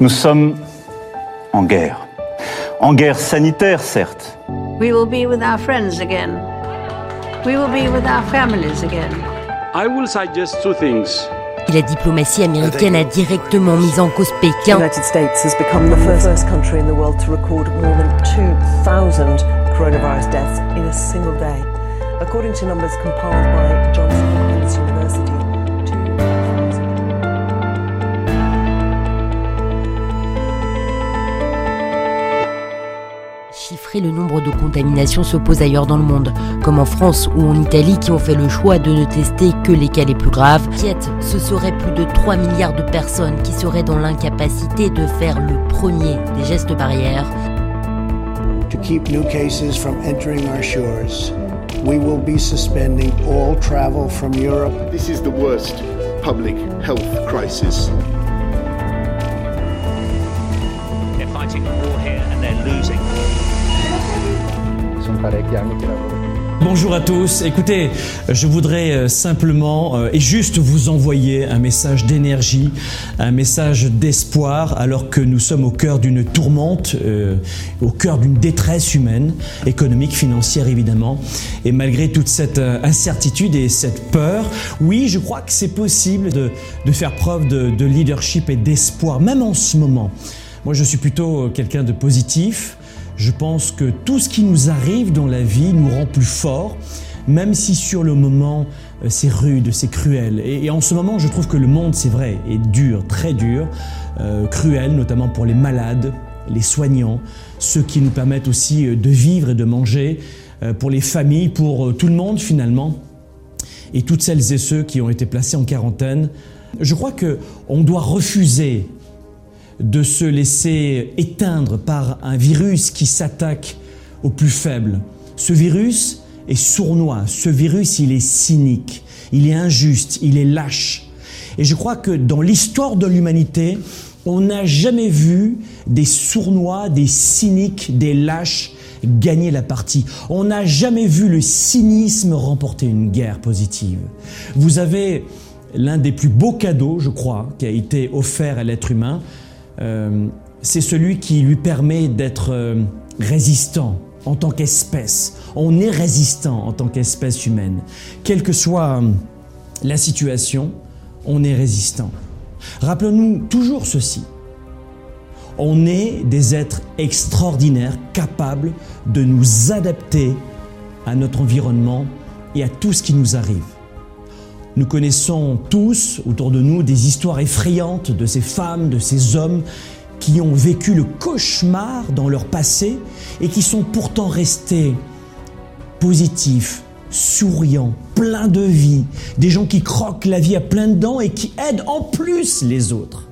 Nous sommes en guerre. En guerre sanitaire, certes. We will be with our friends again. We will be with our families again. I will suggest two things. La diplomatie américaine a directement mis en cause Pékin. The United States has become the first country in the world to record more than 2,000 coronavirus deaths in a single day. According to numbers compiled by Chiffrer le nombre de contaminations s'oppose ailleurs dans le monde, comme en France ou en Italie qui ont fait le choix de ne tester que les cas les plus graves. Quiette, ce serait plus de 3 milliards de personnes qui seraient dans l'incapacité de faire le premier des gestes barrières. To keep new cases from entering our shores, we will be suspending all travel from Europe. This is the worst public health crisis. They're fighting a war here and they're losing. Bonjour à tous. Écoutez, je voudrais euh, simplement euh, et juste vous envoyer un message d'énergie, un message d'espoir, alors que nous sommes au cœur d'une tourmente, euh, au cœur d'une détresse humaine, économique, financière évidemment. Et malgré toute cette incertitude et cette peur, oui, je crois que c'est possible de, de faire preuve de, de leadership et d'espoir, même en ce moment. Moi, je suis plutôt quelqu'un de positif. Je pense que tout ce qui nous arrive dans la vie nous rend plus forts, même si sur le moment euh, c'est rude, c'est cruel. Et, en ce moment, je trouve que le monde, c'est vrai, est dur, très dur, euh, cruel, notamment pour les malades, les soignants, ceux qui nous permettent aussi euh, de vivre et de manger, pour les familles, pour tout le monde finalement, et toutes celles et ceux qui ont été placés en quarantaine. Je crois que on doit refuser de se laisser éteindre par un virus qui s'attaque aux plus faibles. Ce virus est sournois, ce virus il est cynique, il est injuste, il est lâche. Et je crois que dans l'histoire de l'humanité, on n'a jamais vu des sournois, des cyniques, des lâches gagner la partie. On n'a jamais vu le cynisme remporter une guerre positive. Vous avez l'un des plus beaux cadeaux, je crois, qui a été offert à l'être humain, euh, c'est celui qui lui permet d'être euh, résistant en tant qu'espèce. On est résistant en tant qu'espèce humaine. Quelle que soit euh, la situation, on est résistant. Rappelons-nous toujours ceci. On est des êtres extraordinaires capables de nous adapter à notre environnement et à tout ce qui nous arrive. Nous connaissons tous autour de nous des histoires effrayantes de ces femmes, de ces hommes qui ont vécu le cauchemar dans leur passé et qui sont pourtant restés positifs, souriants, pleins de vie, des gens qui croquent la vie à plein dents et qui aident en plus les autres.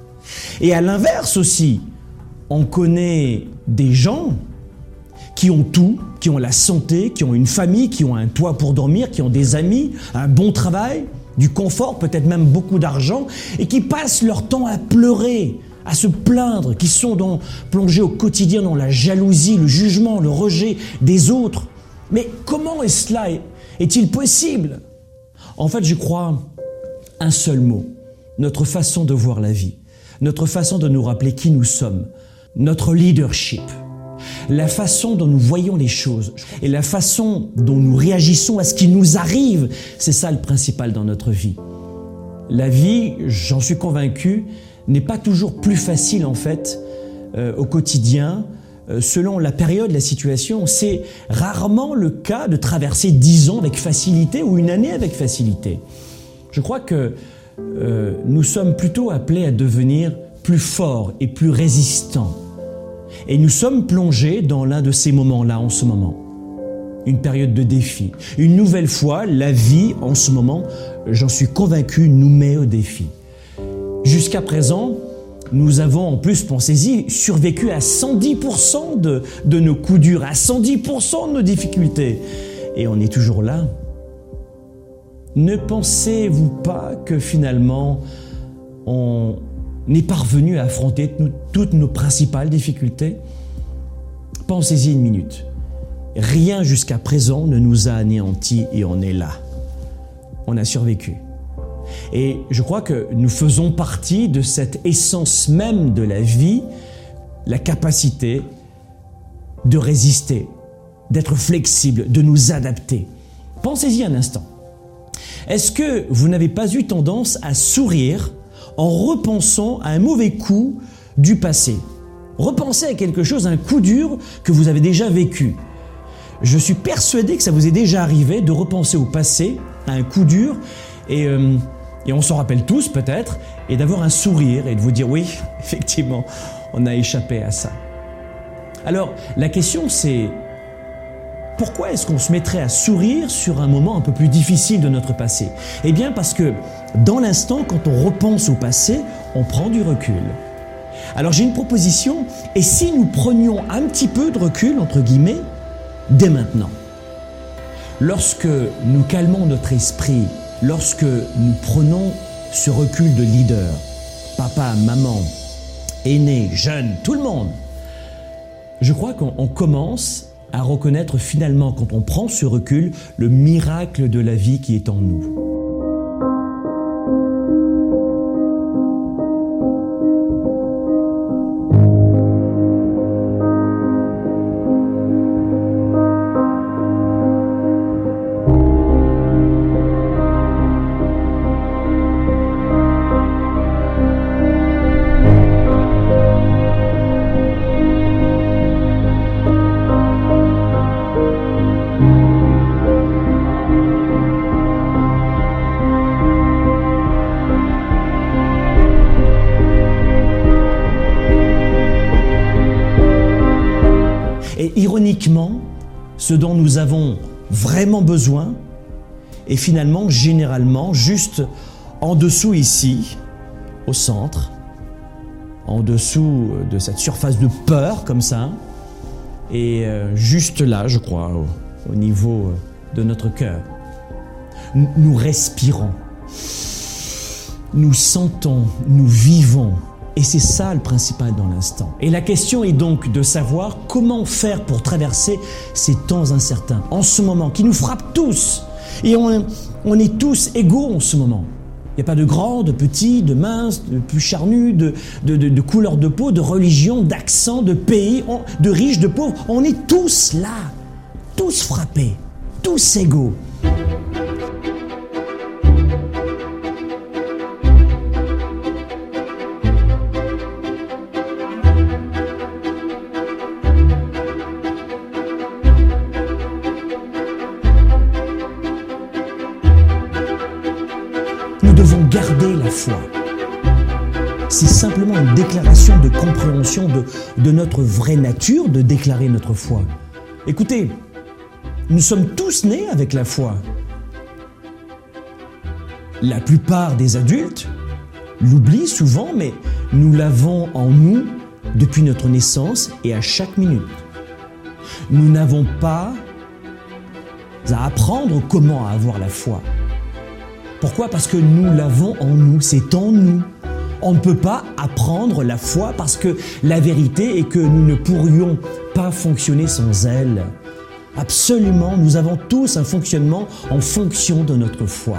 Et à l'inverse aussi, on connaît des gens qui ont tout, qui ont la santé, qui ont une famille, qui ont un toit pour dormir, qui ont des amis, un bon travail, du confort, peut-être même beaucoup d'argent, et qui passent leur temps à pleurer, à se plaindre, qui sont dans, plongés au quotidien dans la jalousie, le jugement, le rejet des autres. Mais comment est cela est-il possible? En fait, je crois un seul mot, notre façon de voir la vie, notre façon de nous rappeler qui nous sommes, notre leadership la façon dont nous voyons les choses et la façon dont nous réagissons à ce qui nous arrive, c'est ça le principal dans notre vie. La vie, j'en suis convaincu, n'est pas toujours plus facile en fait euh, au quotidien euh, selon la période, la situation. C'est rarement le cas de traverser dix ans avec facilité ou une année avec facilité. Je crois que euh, nous sommes plutôt appelés à devenir plus forts et plus résistants. Et nous sommes plongés dans l'un de ces moments-là en ce moment. Une période de défi. Une nouvelle fois, la vie en ce moment, j'en suis convaincu, nous met au défi. Jusqu'à présent, nous avons en plus, pensez-y, survécu à 110% de, de nos coups durs, à 110% de nos difficultés. Et on est toujours là. Ne pensez-vous pas que finalement, on, n'est parvenu à affronter toutes nos principales difficultés Pensez-y une minute. Rien jusqu'à présent ne nous a anéantis et on est là. On a survécu. Et je crois que nous faisons partie de cette essence même de la vie, la capacité de résister, d'être flexible, de nous adapter. Pensez-y un instant. Est-ce que vous n'avez pas eu tendance à sourire en repensant à un mauvais coup du passé Repensez à quelque chose, un coup dur que vous avez déjà vécu. Je suis persuadé que ça vous est déjà arrivé de repenser au passé, à un coup dur, et, euh, et on s'en rappelle tous peut-être, et d'avoir un sourire et de vous dire oui, effectivement, on a échappé à ça. Alors la question c'est pourquoi est-ce qu'on se mettrait à sourire sur un moment un peu plus difficile de notre passé? Eh bien parce que dans l'instant, quand on repense au passé, on prend du recul. Alors j'ai une proposition, et si nous prenions un petit peu de recul, entre guillemets, dès maintenant? Lorsque nous calmons notre esprit, lorsque nous prenons ce recul de leader, papa, maman, aîné, jeune, tout le monde, je crois qu'on commence à reconnaître finalement, quand on prend ce recul, le miracle de la vie qui est en nous. Ce dont nous avons vraiment besoin est finalement généralement juste en dessous ici, au centre, en dessous de cette surface de peur comme ça, et euh, juste là, je crois, au, au niveau de notre cœur. Nous respirons, nous sentons, nous vivons. Et c'est ça le principal dans l'instant. Et la question est donc de savoir comment faire pour traverser ces temps incertains, en ce moment, qui nous frappent tous. Et on, on est tous égaux en ce moment. Il n'y a pas de grands, de petits, de minces, de plus charnus, de, couleur de peau, de religion, d'accent, de pays, de riches, de pauvres. On est tous là, tous frappés, tous égaux. Compréhension de, de notre vraie nature de déclarer notre foi. Écoutez, nous sommes tous nés avec la foi. La plupart des adultes l'oublient souvent, mais nous l'avons en nous depuis notre naissance et à chaque minute. Nous n'avons pas à apprendre comment avoir la foi. Pourquoi? Parce que nous l'avons en nous, c'est en nous. On ne peut pas apprendre la foi parce que la vérité est que nous ne pourrions pas fonctionner sans elle. Absolument, nous avons tous un fonctionnement en fonction de notre foi.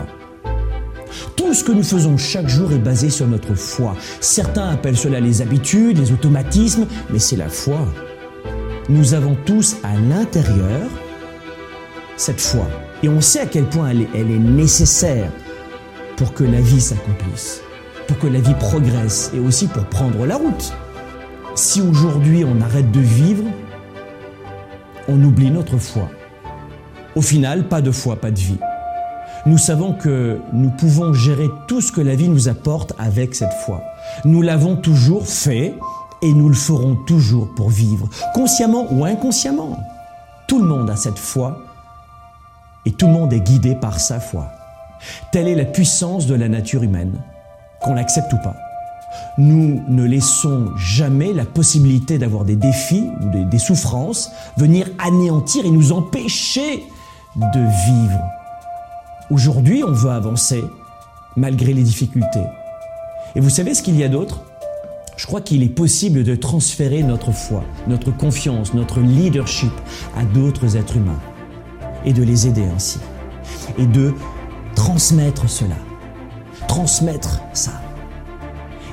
Tout ce que nous faisons chaque jour est basé sur notre foi. Certains appellent cela les habitudes, les automatismes, mais c'est la foi. Nous avons tous à l'intérieur cette foi. Et on sait à quel point elle est, nécessaire pour que la vie s'accomplisse, pour que la vie progresse et aussi pour prendre la route. Si aujourd'hui on arrête de vivre, on oublie notre foi. Au final, pas de foi, pas de vie. Nous savons que nous pouvons gérer tout ce que la vie nous apporte avec cette foi. Nous l'avons toujours fait et nous le ferons toujours pour vivre, consciemment ou inconsciemment. Tout le monde a cette foi et tout le monde est guidé par sa foi. Telle est la puissance de la nature humaine, qu'on l'accepte ou pas. Nous ne laissons jamais la possibilité d'avoir des défis ou des, souffrances venir anéantir et nous empêcher de vivre. Aujourd'hui, on veut avancer malgré les difficultés. Et vous savez ce qu'il y a d'autre? Je crois qu'il est possible de transférer notre foi, notre confiance, notre leadership à d'autres êtres humains et de les aider ainsi et de transmettre cela. Transmettre ça.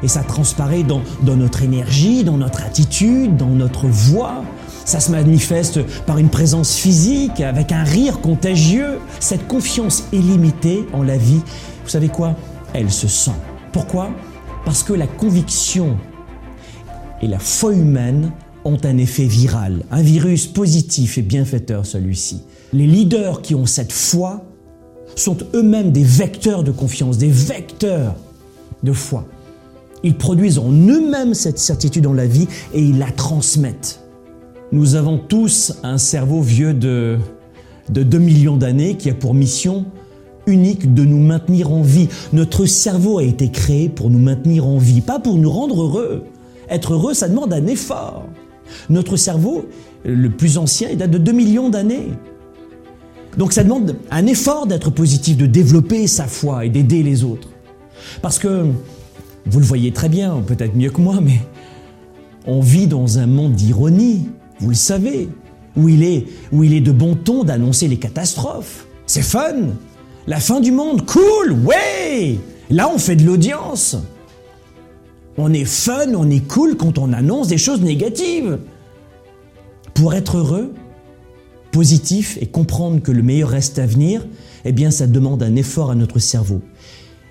Et ça transparaît dans, dans notre énergie, dans notre attitude, dans notre voix. Ça se manifeste par une présence physique, avec un rire contagieux. Cette confiance illimitée en la vie, vous savez quoi? Elle se sent. Pourquoi? Parce que la conviction et la foi humaine ont un effet viral, un virus positif et bienfaiteur celui-ci. Les leaders qui ont cette foi sont eux-mêmes des vecteurs de confiance, des vecteurs de foi. Ils produisent en eux-mêmes cette certitude dans la vie et ils la transmettent. Nous avons tous un cerveau vieux de, de 2 millions d'années qui a pour mission unique de nous maintenir en vie. Notre cerveau a été créé pour nous maintenir en vie, pas pour nous rendre heureux. Être heureux, ça demande un effort. Notre cerveau, le plus ancien, il date de 2 millions d'années. Donc ça demande un effort d'être positif, de développer sa foi et d'aider les autres. Parce que, vous le voyez très bien, peut-être mieux que moi, mais on vit dans un monde d'ironie, vous le savez, où il est, de bon ton d'annoncer les catastrophes. C'est fun La fin du monde, cool, ouais Là, on fait de l'audience. On est fun, on est cool quand on annonce des choses négatives. Pour être heureux, positif et comprendre que le meilleur reste à venir, eh bien ça demande un effort à notre cerveau.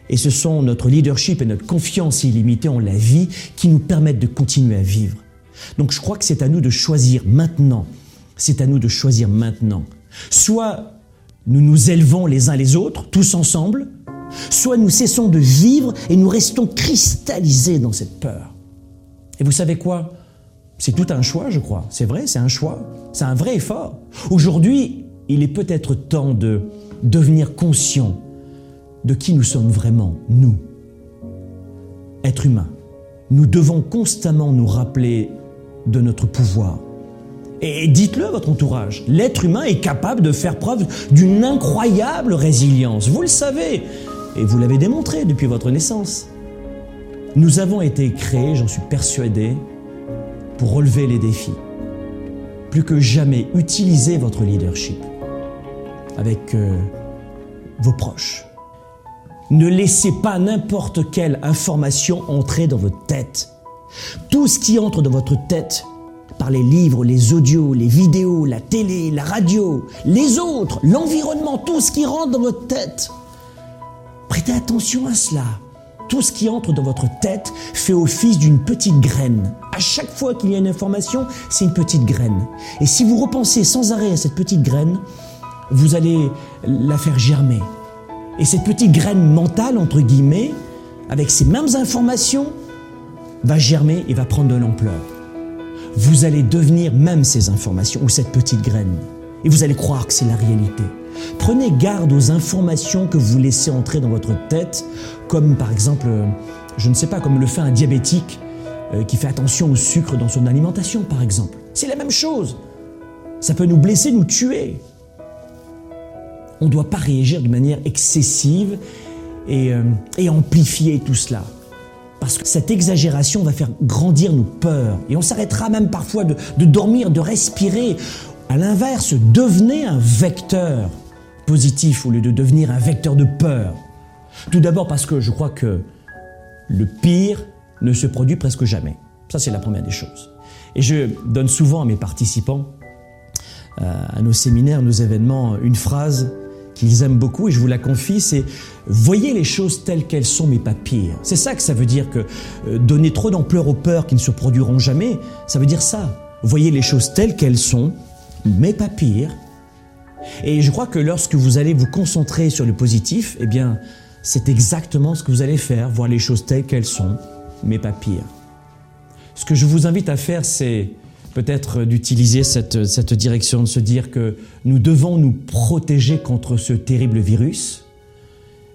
Et ce sont notre leadership et notre confiance illimitée en la vie qui nous permettent de continuer à vivre. Donc je crois que c'est à nous de choisir maintenant. C'est à nous de choisir maintenant. Soit nous nous élevons les uns les autres, tous ensemble, soit nous cessons de vivre et nous restons cristallisés dans cette peur. Et vous savez quoi? C'est tout un choix, je crois. C'est vrai, c'est un choix. C'est un vrai effort. Aujourd'hui, il est peut-être temps de devenir conscient de qui nous sommes vraiment, nous, êtres humains. Nous devons constamment nous rappeler de notre pouvoir. Et dites-le à votre entourage, l'être humain est capable de faire preuve d'une incroyable résilience. Vous le savez, et vous l'avez démontré depuis votre naissance. Nous avons été créés, j'en suis persuadé, pour relever les défis. Plus que jamais, utilisez votre leadership avec euh, vos proches. Ne laissez pas n'importe quelle information entrer dans votre tête. Tout ce qui entre dans votre tête, par les livres, les audios, les vidéos, la télé, la radio, les autres, l'environnement, tout ce qui rentre dans votre tête, Prêtez attention à cela. Tout ce qui entre dans votre tête fait office d'une petite graine. À chaque fois qu'il y a une information, c'est une petite graine. Et si vous repensez sans arrêt à cette petite graine, vous allez la faire germer. Et cette petite graine mentale, entre guillemets, avec ces mêmes informations, va germer et va prendre de l'ampleur. Vous allez devenir même ces informations ou cette petite graine. Et vous allez croire que c'est la réalité. Prenez garde aux informations que vous laissez entrer dans votre tête, comme par exemple, euh, je ne sais pas, comme le fait un diabétique euh, qui fait attention au sucre dans son alimentation, par exemple. C'est la même chose. Ça peut nous blesser, nous tuer. On ne doit pas réagir de manière excessive et, euh, amplifier tout cela. Parce que cette exagération va faire grandir nos peurs. Et on s'arrêtera même parfois de, de dormir, de respirer. À l'inverse, devenez un vecteur positif au lieu de devenir un vecteur de peur. Tout d'abord parce que je crois que le pire ne se produit presque jamais. Ça, c'est la première des choses. Et je donne souvent à mes participants, euh, à nos séminaires, nos événements, une phrase qu'ils aiment beaucoup et je vous la confie, c'est voyez les choses telles qu'elles sont mais pas pires. C'est ça que ça veut dire que euh, donner trop d'ampleur aux peurs qui ne se produiront jamais, ça veut dire ça. Voyez les choses telles qu'elles sont mais pas pires et je crois que lorsque vous allez vous concentrer sur le positif, eh bien, c'est exactement ce que vous allez faire, voir les choses telles qu'elles sont, mais pas pire. Ce que je vous invite à faire, c'est peut-être d'utiliser cette, cette direction, de se dire que nous devons nous protéger contre ce terrible virus,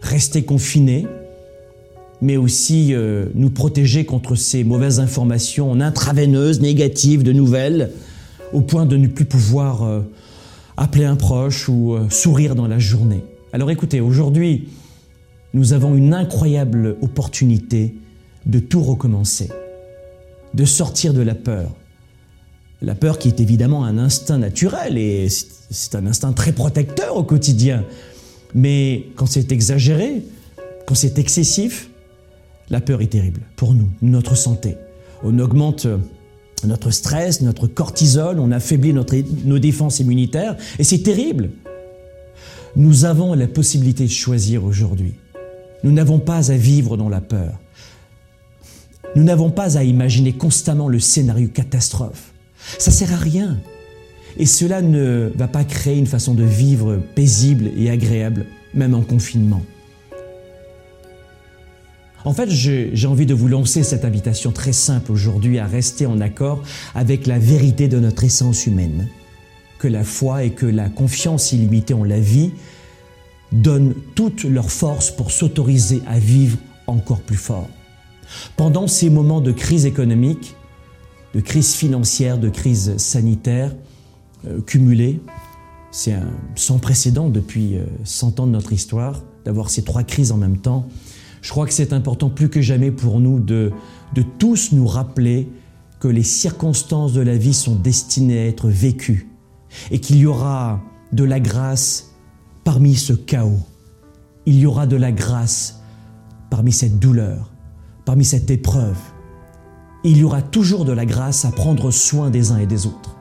rester confinés, mais aussi euh, nous protéger contre ces mauvaises informations intraveineuses, négatives, de nouvelles, au point de ne plus pouvoir euh, appeler un proche ou euh, sourire dans la journée. Alors écoutez, aujourd'hui, nous avons une incroyable opportunité de tout recommencer, de sortir de la peur. La peur qui est évidemment un instinct naturel et c'est un instinct très protecteur au quotidien. Mais quand c'est exagéré, quand c'est excessif, la peur est terrible pour nous, notre santé. On augmente notre stress, notre cortisol, on affaiblit notre, nos défenses immunitaires, et c'est terrible. Nous avons la possibilité de choisir aujourd'hui. Nous n'avons pas à vivre dans la peur. Nous n'avons pas à imaginer constamment le scénario catastrophe. Ça sert à rien. Et cela ne va pas créer une façon de vivre paisible et agréable, même en confinement. En fait, j'ai envie de vous lancer cette invitation très simple aujourd'hui à rester en accord avec la vérité de notre essence humaine, que la foi et que la confiance illimitée en la vie donnent toute leur force pour s'autoriser à vivre encore plus fort. Pendant ces moments de crise économique, de crise financière, de crise sanitaire euh, cumulée, c'est sans précédent depuis 100 euh, ans de notre histoire d'avoir ces trois crises en même temps, je crois que c'est important plus que jamais pour nous de, de tous nous rappeler que les circonstances de la vie sont destinées à être vécues et qu'il y aura de la grâce parmi ce chaos. Il y aura de la grâce parmi cette douleur, parmi cette épreuve. Il y aura toujours de la grâce à prendre soin des uns et des autres.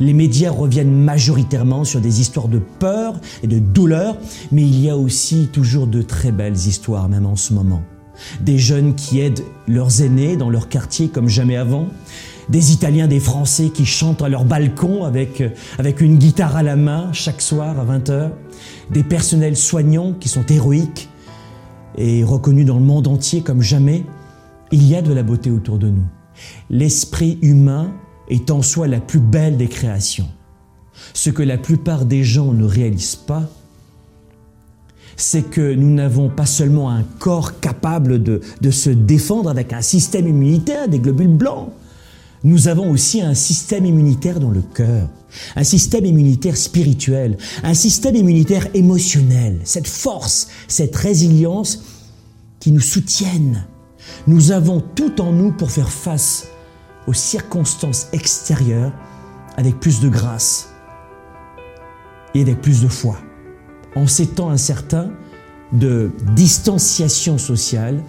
Les médias reviennent majoritairement sur des histoires de peur et de douleur, mais il y a aussi toujours de très belles histoires, même en ce moment. Des jeunes qui aident leurs aînés dans leur quartier comme jamais avant, des Italiens, des Français qui chantent à leur balcon avec, avec une guitare à la main chaque soir à 20h, des personnels soignants qui sont héroïques et reconnus dans le monde entier comme jamais. Il y a de la beauté autour de nous. L'esprit humain est en soi la plus belle des créations. Ce que la plupart des gens ne réalisent pas, c'est que nous n'avons pas seulement un corps capable de, de, se défendre avec un système immunitaire, des globules blancs, nous avons aussi un système immunitaire dans le cœur, un système immunitaire spirituel, un système immunitaire émotionnel, cette force, cette résilience qui nous soutiennent. Nous avons tout en nous pour faire face aux circonstances extérieures avec plus de grâce et avec plus de foi. En ces temps incertains de distanciation sociale,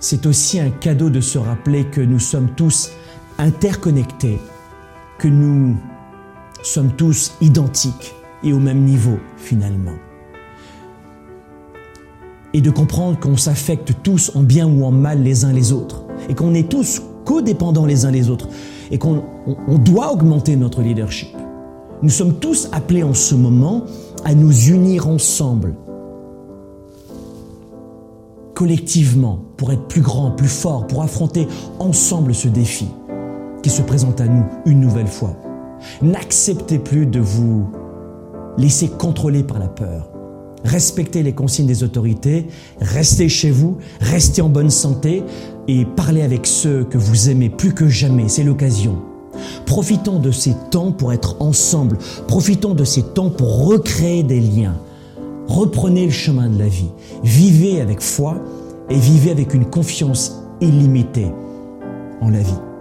c'est aussi un cadeau de se rappeler que nous sommes tous interconnectés, que nous sommes tous identiques et au même niveau finalement. Et de comprendre qu'on s'affecte tous en bien ou en mal les uns les autres et qu'on est tous codépendants les uns les autres et qu'on doit augmenter notre leadership. Nous sommes tous appelés en ce moment à nous unir ensemble, collectivement, pour être plus grands, plus forts, pour affronter ensemble ce défi qui se présente à nous une nouvelle fois. N'acceptez plus de vous laisser contrôler par la peur. Respectez les consignes des autorités, restez chez vous, restez en bonne santé et parlez avec ceux que vous aimez plus que jamais, c'est l'occasion. Profitons de ces temps pour être ensemble, profitons de ces temps pour recréer des liens. Reprenez le chemin de la vie, vivez avec foi et vivez avec une confiance illimitée en la vie.